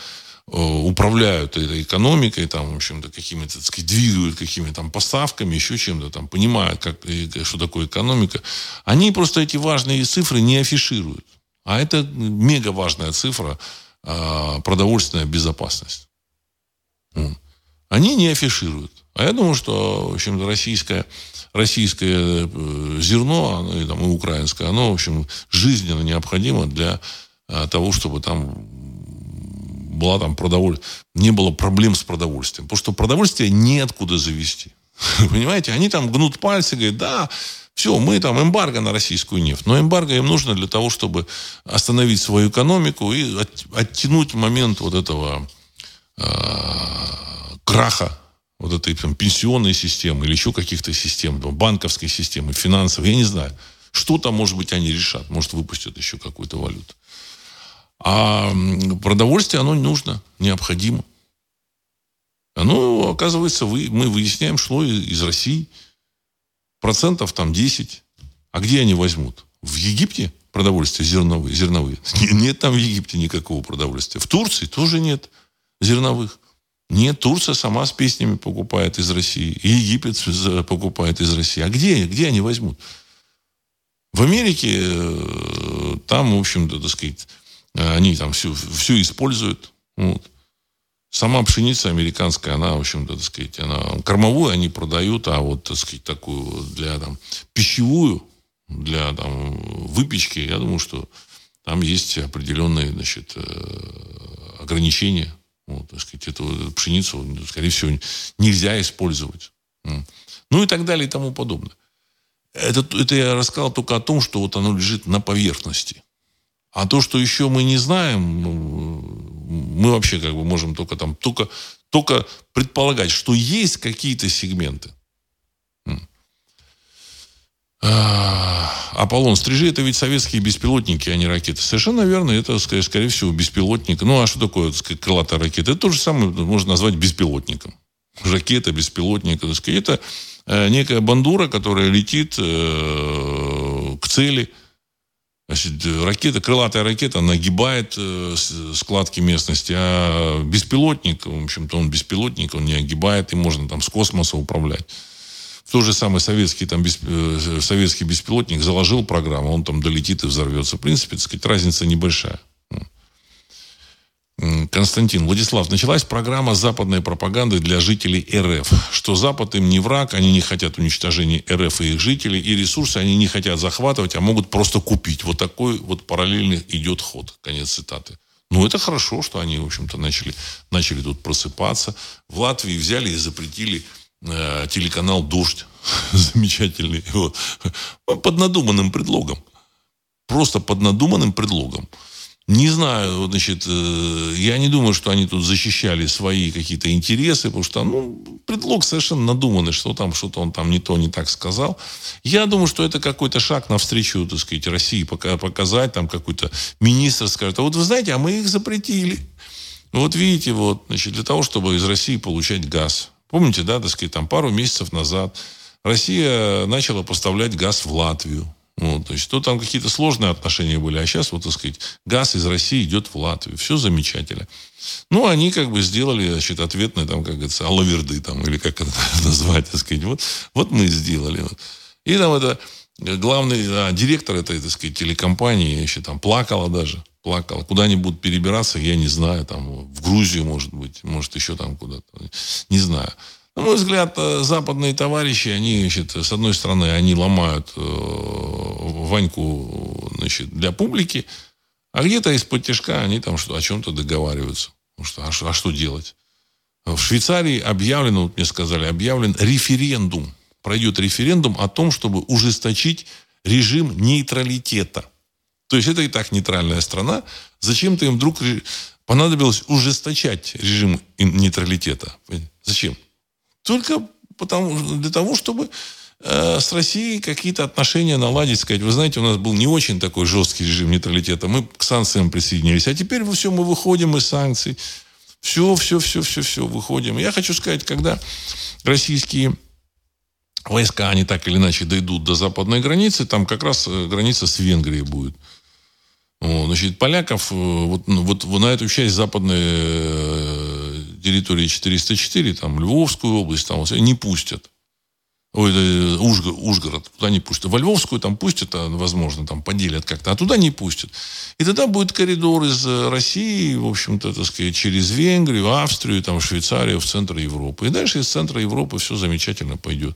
управляют этой экономикой, там, в общем-то, какими-то, так сказать, двигают какими-то там поставками, еще чем-то там, понимают, как, что такое экономика. Они просто эти важные цифры не афишируют. А это мега важная цифра – а, продовольственная безопасность. Они не афишируют. А я думаю, что, в общем-то, российское, российское э, зерно, оно, и, там, и украинское, оно, в общем, жизненно необходимо для а, того, чтобы там была там продовольствие, не было проблем с продовольствием. Потому что продовольствие неоткуда завести. Понимаете, они там гнут пальцы, говорят, да, все, мы там эмбарго на российскую нефть. Но эмбарго им нужно для того, чтобы остановить свою экономику и оттянуть момент вот этого э, краха вот этой там, пенсионной системы или еще каких-то систем, банковской системы, финансовой, я не знаю. Что там, может быть, они решат. Может, выпустят еще какую-то валюту. А продовольствие, оно нужно, необходимо. Оно, оказывается, вы, мы выясняем, шло из России – процентов там 10. А где они возьмут? В Египте продовольствие зерновые? зерновые? Нет там в Египте никакого продовольствия. В Турции тоже нет зерновых. Нет, Турция сама с песнями покупает из России. И Египет покупает из России. А где, где они возьмут? В Америке э, там, в общем-то, так сказать, они там все, все используют. Вот. Сама пшеница американская, она, в общем-то, так сказать, она кормовую они продают, а вот, так сказать, такую для там пищевую, для там выпечки, я думаю, что там есть определенные, значит, э, ограничения. Вот, так сказать, эту пшеницу, скорее всего, нельзя использовать. Ну и так далее и тому подобное. Это, это я рассказал только о том, что вот оно лежит на поверхности. А то, что еще мы не знаем, ну, мы вообще как бы можем только там, только, только предполагать, что есть какие-то сегменты. А, Аполлон, стрижи это ведь советские беспилотники, а не ракеты. Совершенно верно, это, скорее, скорее всего, беспилотник. Ну, а что такое крылатая ракета? Это то же самое можно назвать беспилотником. Ракета, беспилотник. Так это э, некая бандура, которая летит э, к цели – Значит, ракета, крылатая ракета нагибает э, складки местности, а беспилотник, в общем-то, он беспилотник, он не огибает, и можно там с космоса управлять. В то же самое советский, там, бесп... Э, советский беспилотник заложил программу, он там долетит и взорвется. В принципе, так сказать, разница небольшая. Константин, Владислав, началась программа западной пропаганды для жителей РФ, что Запад им не враг, они не хотят уничтожения РФ и их жителей, и ресурсы они не хотят захватывать, а могут просто купить. Вот такой вот параллельный идет ход. Конец цитаты. Ну, это хорошо, что они, в общем-то, начали, начали тут просыпаться. В Латвии взяли и запретили э, телеканал «Дождь». Замечательный. Вот. Под надуманным предлогом. Просто под надуманным предлогом. Не знаю, значит, э, я не думаю, что они тут защищали свои какие-то интересы, потому что, ну, предлог совершенно надуманный, что там что-то он там не то, не так сказал. Я думаю, что это какой-то шаг навстречу, так сказать, России, показать, там какой-то министр скажет, а вот вы знаете, а мы их запретили. Вот видите, вот, значит, для того, чтобы из России получать газ. Помните, да, так сказать, там пару месяцев назад Россия начала поставлять газ в Латвию. Вот, то есть, то там какие-то сложные отношения были, а сейчас, вот, так сказать, газ из России идет в Латвию. Все замечательно. Ну, они как бы сделали, значит, ответные, там, как говорится, алаверды, там, или как это назвать, так сказать. Вот, вот мы сделали. И там это главный а, директор этой, так сказать, телекомпании еще там плакала даже. Плакала. Куда они будут перебираться, я не знаю. Там, в Грузию, может быть. Может, еще там куда-то. Не знаю. На мой взгляд, э, западные товарищи, они, значит, с одной стороны, они ломают э, Ваньку значит, для публики, а где-то из-под тяжка они там что, о чем-то договариваются. Ну что, а, а что делать? В Швейцарии объявлен, вот мне сказали, объявлен референдум. Пройдет референдум о том, чтобы ужесточить режим нейтралитета. То есть это и так нейтральная страна. Зачем-то им вдруг понадобилось ужесточать режим нейтралитета. Зачем? Только потому, для того, чтобы с Россией какие-то отношения наладить, сказать, вы знаете, у нас был не очень такой жесткий режим нейтралитета, мы к санкциям присоединились, а теперь все, мы выходим из санкций, все, все, все, все, все, выходим. Я хочу сказать, когда российские войска, они так или иначе дойдут до западной границы, там как раз э, граница с Венгрией будет. Значит, поляков э, вот, ну, вот, вот на эту часть западной э, территории 404, там, Львовскую область, там, не пустят. Ой, Ужгород, Ужгород, туда не пустят. Во Львовскую там пустят, а, возможно, там поделят как-то, а туда не пустят. И тогда будет коридор из России, в общем-то, так сказать, через Венгрию, Австрию, там, Швейцарию, в центр Европы. И дальше из центра Европы все замечательно пойдет.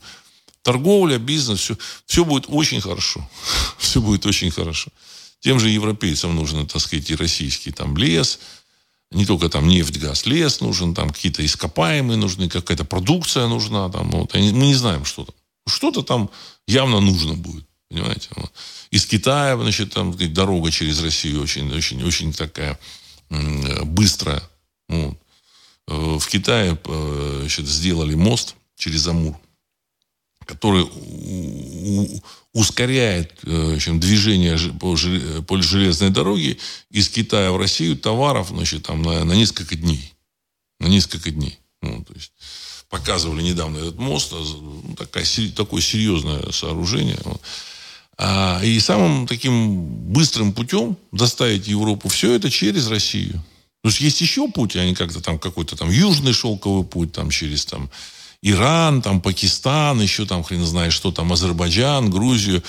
Торговля, бизнес, все, все будет очень хорошо. Все будет очень хорошо. Тем же европейцам нужно, так сказать, и российский там лес, не только там нефть, газ, лес нужен, там какие-то ископаемые нужны, какая-то продукция нужна, там, вот, мы не знаем, что там. Что-то там явно нужно будет, понимаете. Вот. Из Китая, значит, там дорога через Россию очень, очень, очень такая быстрая. Вот. Э, в Китае э, значит, сделали мост через Амур который ускоряет в общем, движение по железной дороге из Китая в Россию товаров значит, там, на, на несколько дней. На несколько дней. Ну, то есть, показывали недавно этот мост, ну, такая, такое серьезное сооружение. А, и самым таким быстрым путем доставить Европу все это через Россию. То есть есть еще путь, а не как-то там какой-то там южный шелковый путь, там через там Иран, там, Пакистан, еще там хрен знает что там, Азербайджан, Грузию.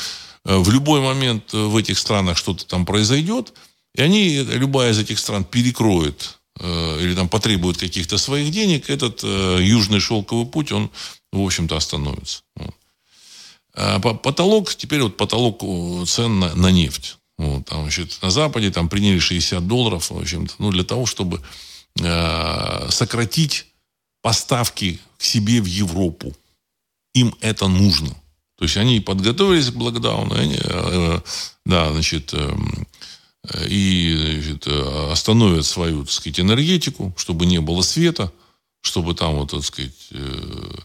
Э, в любой момент в этих странах что-то там произойдет, и они, любая из этих стран перекроет э, или там потребует каких-то своих денег, этот э, южный шелковый путь, он, в общем-то, остановится. А потолок, теперь вот потолок цен на, на нефть. Вот, там, значит, на Западе там приняли 60 долларов, в общем-то, ну, для того, чтобы э, сократить поставки к себе в Европу. Им это нужно. То есть они подготовились к блокдауну, они, э, да, значит, э, и значит, остановят свою, так сказать, энергетику, чтобы не было света, чтобы там, вот, так сказать, э,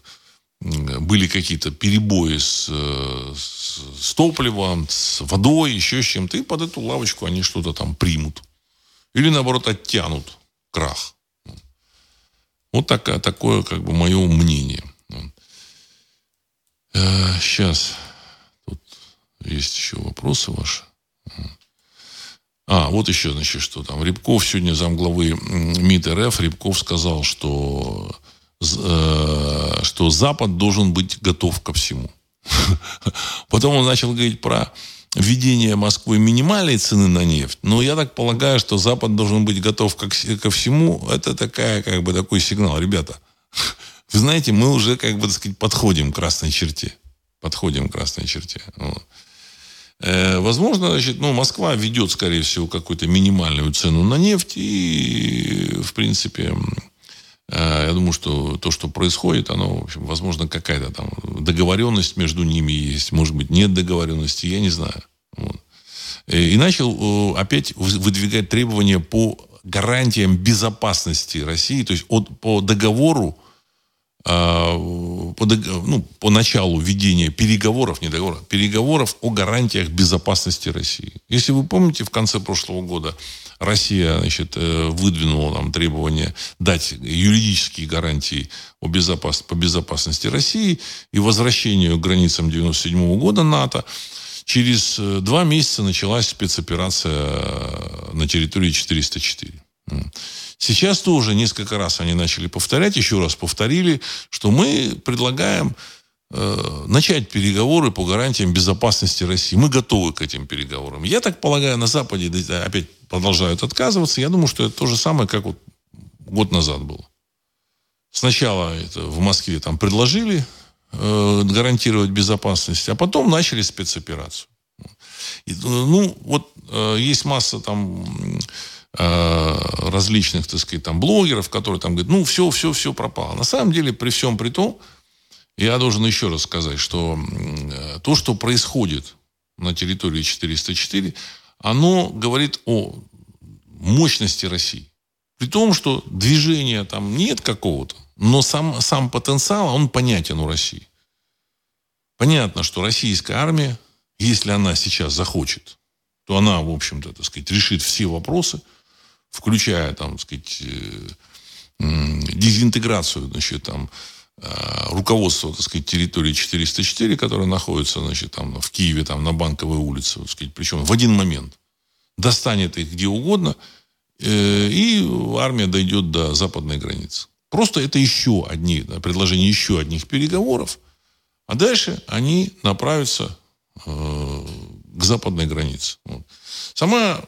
были какие-то перебои с, с, с топливом, с водой, еще с чем-то, и под эту лавочку они что-то там примут. Или, наоборот, оттянут крах. Вот такое, такое как бы мое мнение. Сейчас. Э, Тут есть еще вопросы ваши. А, вот еще, значит, что там. Рябков сегодня замглавы МИД РФ. Рябков сказал, что, э, что Запад должен быть готов ко всему. Потом он начал говорить про введение Москвы минимальной цены на нефть, но я так полагаю, что Запад должен быть готов ко, ко всему. Это такая, как бы, такой сигнал. Ребята, вы знаете, мы уже, как бы, так сказать, подходим к красной черте. Подходим к красной черте. Э, возможно, значит, ну, Москва ведет, скорее всего, какую-то минимальную цену на нефть. И, в принципе, я думаю, что то, что происходит, оно, в общем, возможно, какая-то там договоренность между ними есть. Может быть, нет договоренности, я не знаю. Вот. Э, и начал опять выдвигать требования по гарантиям безопасности России, то есть от, по договору, э, по, ну, по началу ведения переговоров, не договоров, переговоров о гарантиях безопасности России. Если вы помните, в конце прошлого года Россия значит, э, выдвинула там, требование дать юридические гарантии о безопас... по безопасности России и возвращению к границам 1997 года НАТО. Через э, два месяца началась спецоперация э, на территории 404. Сейчас тоже несколько раз они начали повторять, еще раз повторили, что мы предлагаем начать переговоры по гарантиям безопасности России. Мы готовы к этим переговорам. Я так полагаю, на Западе опять продолжают отказываться. Я думаю, что это то же самое, как вот год назад было. Сначала это в Москве там предложили э, гарантировать безопасность, а потом начали спецоперацию. И, ну, вот э, есть масса там э, различных, так сказать, там, блогеров, которые там говорят, ну, все, все, все пропало. На самом деле, при всем при том, я должен еще раз сказать, что э, то, что происходит на территории 404, оно говорит о мощности России. При том, что движения там нет какого-то, но сам, сам потенциал, он понятен у России. Понятно, что российская армия, если она сейчас захочет, то она, в общем-то, так сказать, решит все вопросы, включая, там, так сказать, э, дезинтеграцию, значит, там, руководство, так сказать, территории 404, которая находится, значит, там, в Киеве, там, на Банковой улице, так сказать, причем в один момент достанет их где угодно, э, и армия дойдет до западной границы. Просто это еще одни, предложение еще одних переговоров, а дальше они направятся э, к западной границе. Вот. Сама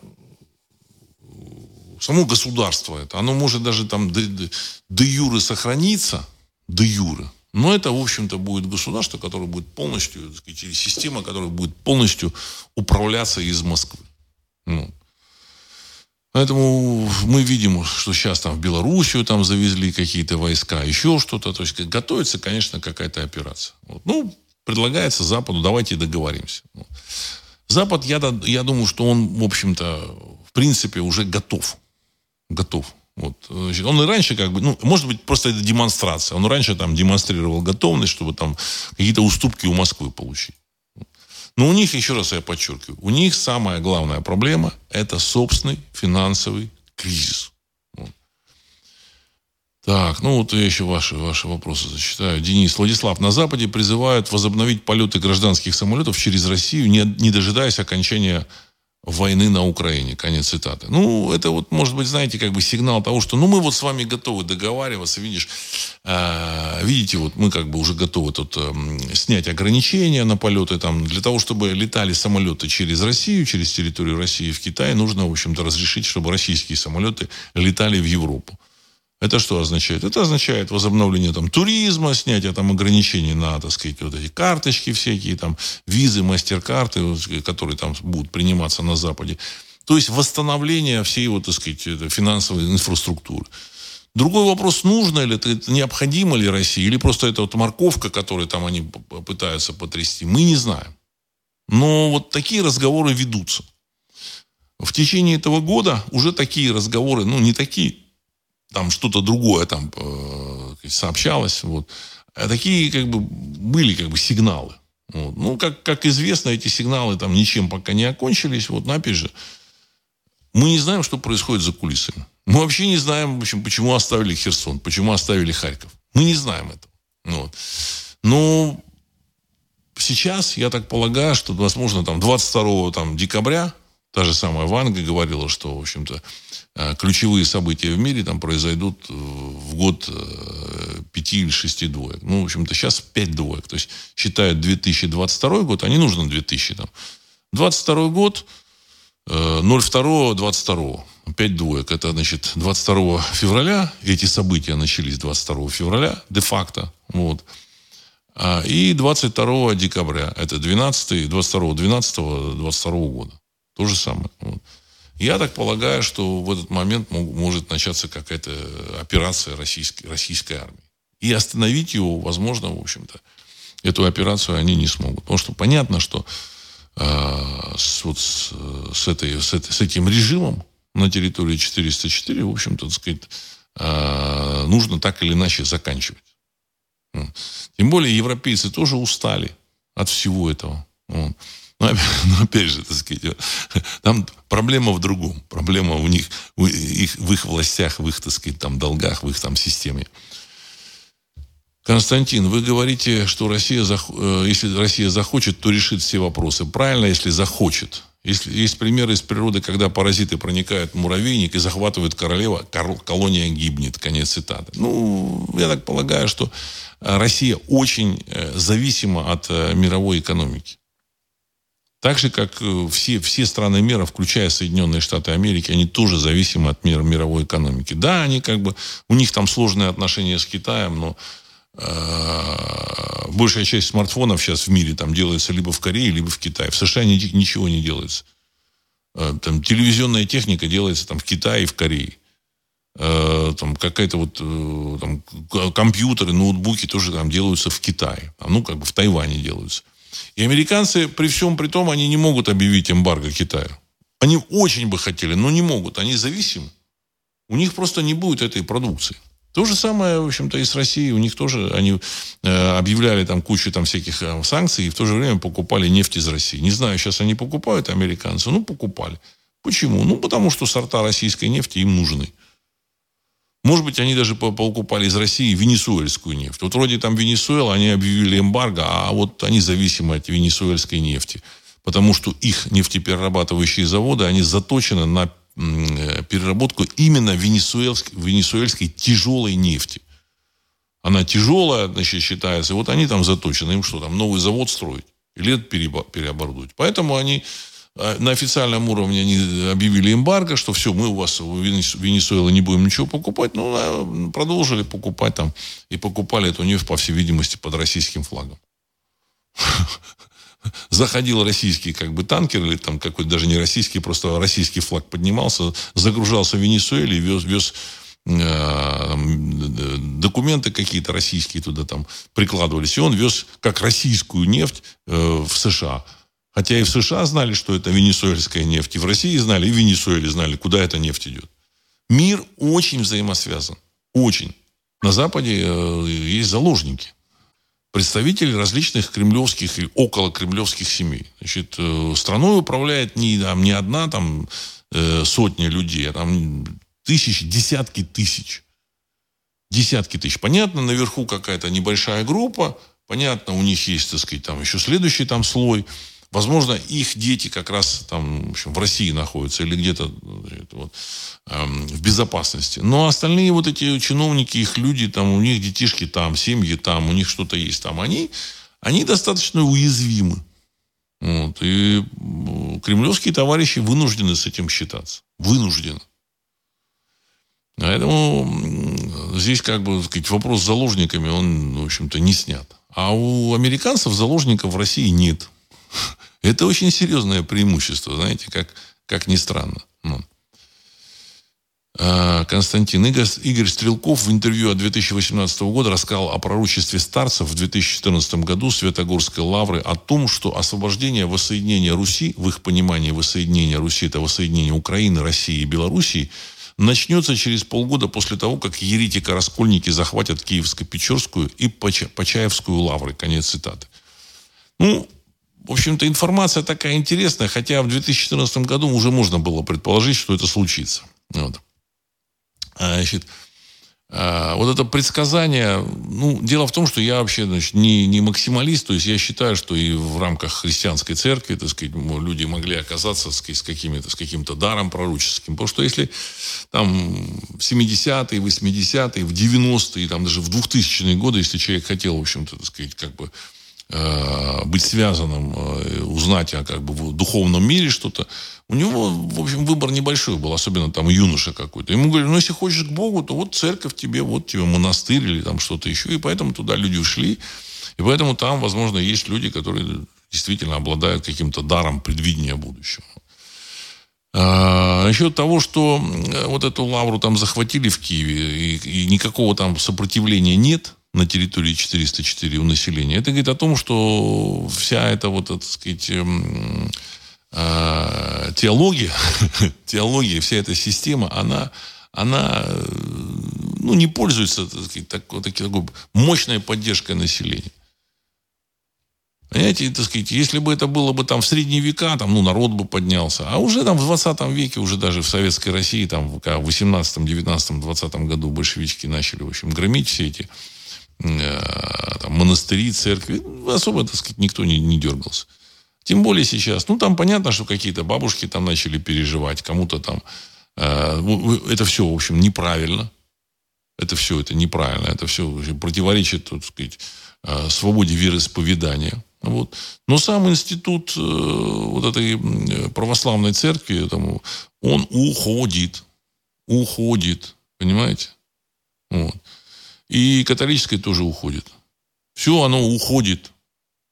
само государство это, оно может даже там де, де, де юры сохраниться, де юры, но это, в общем-то, будет государство, которое будет полностью, так сказать, или система, которая будет полностью управляться из Москвы. Ну, Поэтому мы видим, что сейчас там в Белоруссию там завезли какие-то войска, еще что-то. То есть готовится, конечно, какая-то операция. Вот. Ну, предлагается Западу, давайте договоримся. Запад, я, я думаю, что он, в общем-то, в принципе, уже готов. Готов. Вот. Значит, он и раньше как бы, ну, может быть, просто это демонстрация. Он раньше там демонстрировал готовность, чтобы там какие-то уступки у Москвы получить. Но у них, еще раз я подчеркиваю, у них самая главная проблема – это собственный финансовый кризис. Так, ну вот я еще ваши, ваши вопросы зачитаю. Денис, Владислав, на Западе призывают возобновить полеты гражданских самолетов через Россию, не, не дожидаясь окончания войны на Украине. Конец цитаты. Ну, это вот, может быть, знаете, как бы сигнал того, что, ну, мы вот с вами готовы договариваться, видишь, э, видите, вот мы как бы уже готовы тут э, снять ограничения на полеты там, для того, чтобы летали самолеты через Россию, через территорию России в Китай, нужно, в общем-то, разрешить, чтобы российские самолеты летали в Европу. Это что означает? Это означает возобновление там, туризма, снятие там, ограничений на, так сказать, вот эти карточки всякие, там, визы, мастер-карты, которые там будут приниматься на Западе. То есть восстановление всей вот, так сказать, финансовой инфраструктуры. Другой вопрос, нужно ли это, необходимо ли России, или просто это вот морковка, которую там они пытаются потрясти, мы не знаем. Но вот такие разговоры ведутся. В течение этого года уже такие разговоры, ну, не такие, там что-то другое там э, сообщалось. Вот. А такие как бы были как бы сигналы. Вот. Ну, как, как известно, эти сигналы там ничем пока не окончились. Вот, но опять же, мы не знаем, что происходит за кулисами. Мы вообще не знаем, в общем, почему оставили Херсон, почему оставили Харьков. Мы не знаем этого. Вот. Но сейчас, я так полагаю, что, возможно, там 22 там, декабря та же самая Ванга говорила, что, в общем-то, ключевые события в мире там произойдут э, в год э, пяти или шести двоек. Ну, в общем-то, сейчас пять двоек. То есть считают 2022 год, а не нужно 2000 там. 22 год, 02 22 пять двоек. Это, значит, 22 февраля, эти события начались 22 февраля, де-факто, вот. А, и 22 декабря, это 12, 22, 12, 22 года. То же самое. Вот. Я так полагаю, что в этот момент может начаться какая-то операция российской, российской армии. И остановить его, возможно, в общем-то, эту операцию они не смогут. Потому что понятно, что э, с, вот, с, с, этой, с, этой, с этим режимом на территории 404, в общем-то, так сказать, э, нужно так или иначе заканчивать. Тем более европейцы тоже устали от всего этого. Вот. Но, но опять же, так сказать, там проблема в другом. Проблема у них, в их, в их властях, в их, так сказать, там долгах, в их там системе. Константин, вы говорите, что Россия, э, если Россия захочет, то решит все вопросы. Правильно, если захочет. Если, есть примеры из природы, когда паразиты проникают в муравейник и захватывают королева, колония гибнет. Конец цитаты. Ну, я так полагаю, что Россия очень э, зависима от э, мировой экономики. Так же, как э, все, все страны мира, включая Соединенные Штаты Америки, они тоже зависимы от мира, мировой экономики. Да, они как бы, у них там сложные отношения с Китаем, но э, большая часть смартфонов сейчас в мире там делается либо в Корее, либо в Китае. В США ничего не делается. Э, там телевизионная техника делается там в Китае и в Корее. Э, там какая-то вот э, там, компьютеры, ноутбуки тоже там делаются в Китае. А ну, как бы в Тайване делаются. И американцы, при всем при том, они не могут объявить эмбарго Китаю. Они очень бы хотели, но не могут. Они зависимы. У них просто не будет этой продукции. То же самое, в общем-то, и с Россией. У них тоже они э, объявляли там кучу там всяких э, санкций и в то же время покупали нефть из России. Не знаю, сейчас они покупают американцы. Ну, покупали. Почему? Ну, потому что сорта российской нефти им нужны. Может быть, они даже покупали из России венесуэльскую нефть. Вот вроде там Венесуэла, они объявили эмбарго, а вот они зависимы от венесуэльской нефти. Потому что их нефтеперерабатывающие заводы, они заточены на э, переработку именно венесуэльской, венесуэльской тяжелой нефти. Она тяжелая, значит, считается. Вот они там заточены. Им что там, новый завод строить? Или это переоборудовать? Поэтому они на официальном уровне они объявили эмбарго, что все, мы у вас в Венесуэле не будем ничего покупать. Ну, а, продолжили покупать там. И покупали эту нефть, по всей видимости, под российским флагом. Заходил российский как бы танкер, или там какой-то даже не российский, просто российский флаг поднимался, загружался в Венесуэле и вез, вез э, документы какие-то российские туда там прикладывались. И он вез как российскую нефть э, в США. Хотя и в США знали, что это венесуэльская нефть, и в России знали, и в Венесуэле знали, куда эта нефть идет. Мир очень взаимосвязан. Очень. На Западе э, есть заложники. Представители различных кремлевских и около кремлевских семей. Значит, э, страной управляет не, там, не одна там, э, сотня людей, а там тысячи, десятки тысяч. Десятки тысяч. Понятно, наверху какая-то небольшая группа, понятно, у них есть, так сказать, там еще следующий там слой – Возможно, их дети как раз там, в, общем, в России находятся или где-то вот, эм, в безопасности. Но остальные вот эти чиновники, их люди, там, у них детишки там, семьи там, у них что-то есть там, они, они достаточно уязвимы. Вот, и кремлевские товарищи вынуждены с этим считаться. Вынуждены. Поэтому здесь как бы сказать, вопрос с заложниками, он, в общем-то, не снят. А у американцев заложников в России нет. Это очень серьезное преимущество, знаете, как, как ни странно. Ну. А, Константин Игорь, Игорь Стрелков в интервью от 2018 года рассказал о пророчестве старцев в 2014 году Светогорской лавры о том, что освобождение воссоединения Руси, в их понимании воссоединение Руси, это воссоединение Украины, России и Белоруссии, начнется через полгода после того, как еретика-раскольники захватят Киевско-Печорскую и Почаевскую лавры. Конец цитаты. Ну, в общем-то, информация такая интересная, хотя в 2014 году уже можно было предположить, что это случится. Вот. А, значит, а, вот это предсказание, ну, дело в том, что я вообще, значит, не, не максималист, то есть я считаю, что и в рамках христианской церкви, так сказать, люди могли оказаться сказать, с, какими-то, с каким-то даром пророческим. Потому что если там в 70-е, 80-е, в 90-е, там даже в 2000-е годы, если человек хотел, в общем-то, так сказать, как бы быть связанным, э, узнать о как бы в духовном мире что-то, у него, в общем, выбор небольшой был, особенно там юноша какой-то. Ему говорили, ну, если хочешь к Богу, то вот церковь тебе, вот тебе монастырь или там что-то еще. И поэтому туда люди ушли. И поэтому там, возможно, есть люди, которые действительно обладают каким-то даром предвидения будущего. А, насчет того, что вот эту лавру там захватили в Киеве, и, и никакого там сопротивления нет – на территории 404 у населения. Это говорит о том, что вся эта вот, так сказать, эм, э, теология, теология, вся эта система, она, она ну, не пользуется так сказать, так, так, такой мощной поддержкой населения. Понимаете, так сказать, если бы это было бы там в средние века, там, ну, народ бы поднялся. А уже там в 20 веке, уже даже в Советской России, там, в 18, 19, 20 году большевички начали, в общем, громить все эти Э, там, монастыри, церкви. Особо, так сказать, никто не, не дергался. Тем более сейчас. Ну, там понятно, что какие-то бабушки там начали переживать. Кому-то там... Э, это все, в общем, неправильно. Это все, это неправильно. Это все противоречит, так сказать, э, свободе вероисповедания. Вот. Но сам институт э, вот этой православной церкви, там, он уходит. Уходит. Понимаете? Вот. И католическое тоже уходит. Все оно уходит.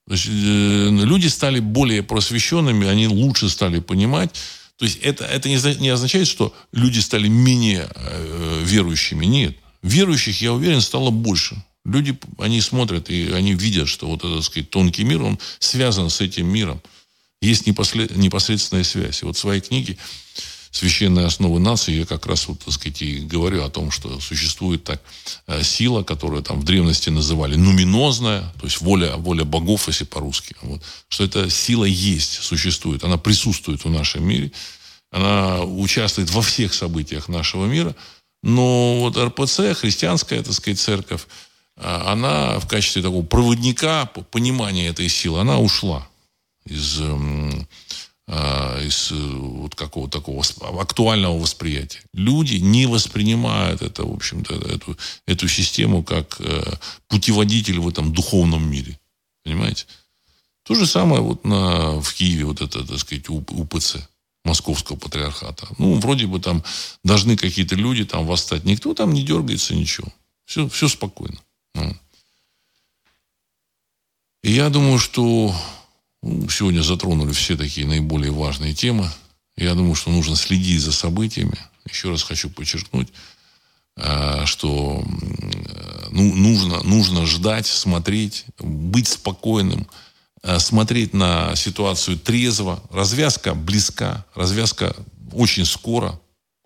Значит, э, люди стали более просвещенными, они лучше стали понимать То есть это, это не означает, что люди стали менее э, верующими. Нет. Верующих, я уверен, стало больше. Люди, они смотрят и они видят, что вот этот, сказать, тонкий мир, он связан с этим миром. Есть непосредственная связь. И вот в своей книге священные основы нации, я как раз вот, так сказать, и говорю о том, что существует так э, сила, которую там в древности называли нуминозная, то есть воля, воля богов, если по-русски. Вот, что эта сила есть, существует, она присутствует в нашем мире, она участвует во всех событиях нашего мира, но вот РПЦ, христианская, так сказать, церковь, а, она в качестве такого проводника, понимания этой силы, она ушла из эм, из э, вот какого-то такого актуального восприятия. Люди не воспринимают это, в общем-то, эту, эту систему как э, путеводитель в этом духовном мире. Понимаете? То же самое вот на, в Киеве, вот это, так сказать, УПЦ, Московского патриархата. Ну, вроде бы там должны какие-то люди там восстать. Никто там не дергается, ничего. Все, все спокойно. И я думаю, что Сегодня затронули все такие наиболее важные темы. Я думаю, что нужно следить за событиями. Еще раз хочу подчеркнуть, э, что ну, нужно, нужно ждать, смотреть, быть спокойным, э, смотреть на ситуацию трезво. Развязка близка, развязка очень скоро.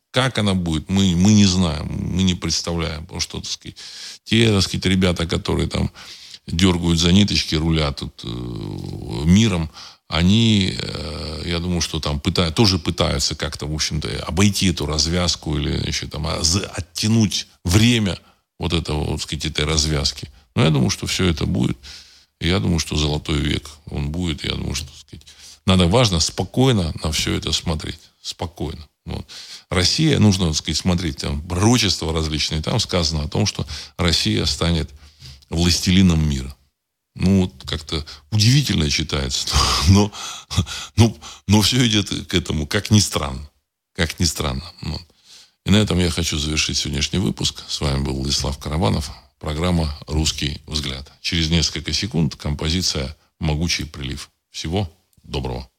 Как она будет, мы, мы не знаем, мы не представляем. Потому что, так сказать, те, так сказать, ребята, которые там дергают за ниточки, рулят тут э, миром, они, э, я думаю, что там пытают, тоже пытаются как-то, в общем-то, обойти эту развязку или еще там а, оттянуть время вот этого, вот, сказать, этой развязки. Но я думаю, что все это будет. Я думаю, что золотой век он будет. Я думаю, что, сказать, надо важно спокойно на все это смотреть. Спокойно. Вот. Россия, нужно, так сказать, смотреть, там пророчества различные. Там сказано о том, что Россия станет властелином мира. Ну, вот как-то удивительно читается, но, но, но все идет к этому, как ни странно. Как ни странно. Вот. И на этом я хочу завершить сегодняшний выпуск. С вами был Владислав Карабанов. Программа «Русский взгляд». Через несколько секунд композиция «Могучий прилив». Всего доброго.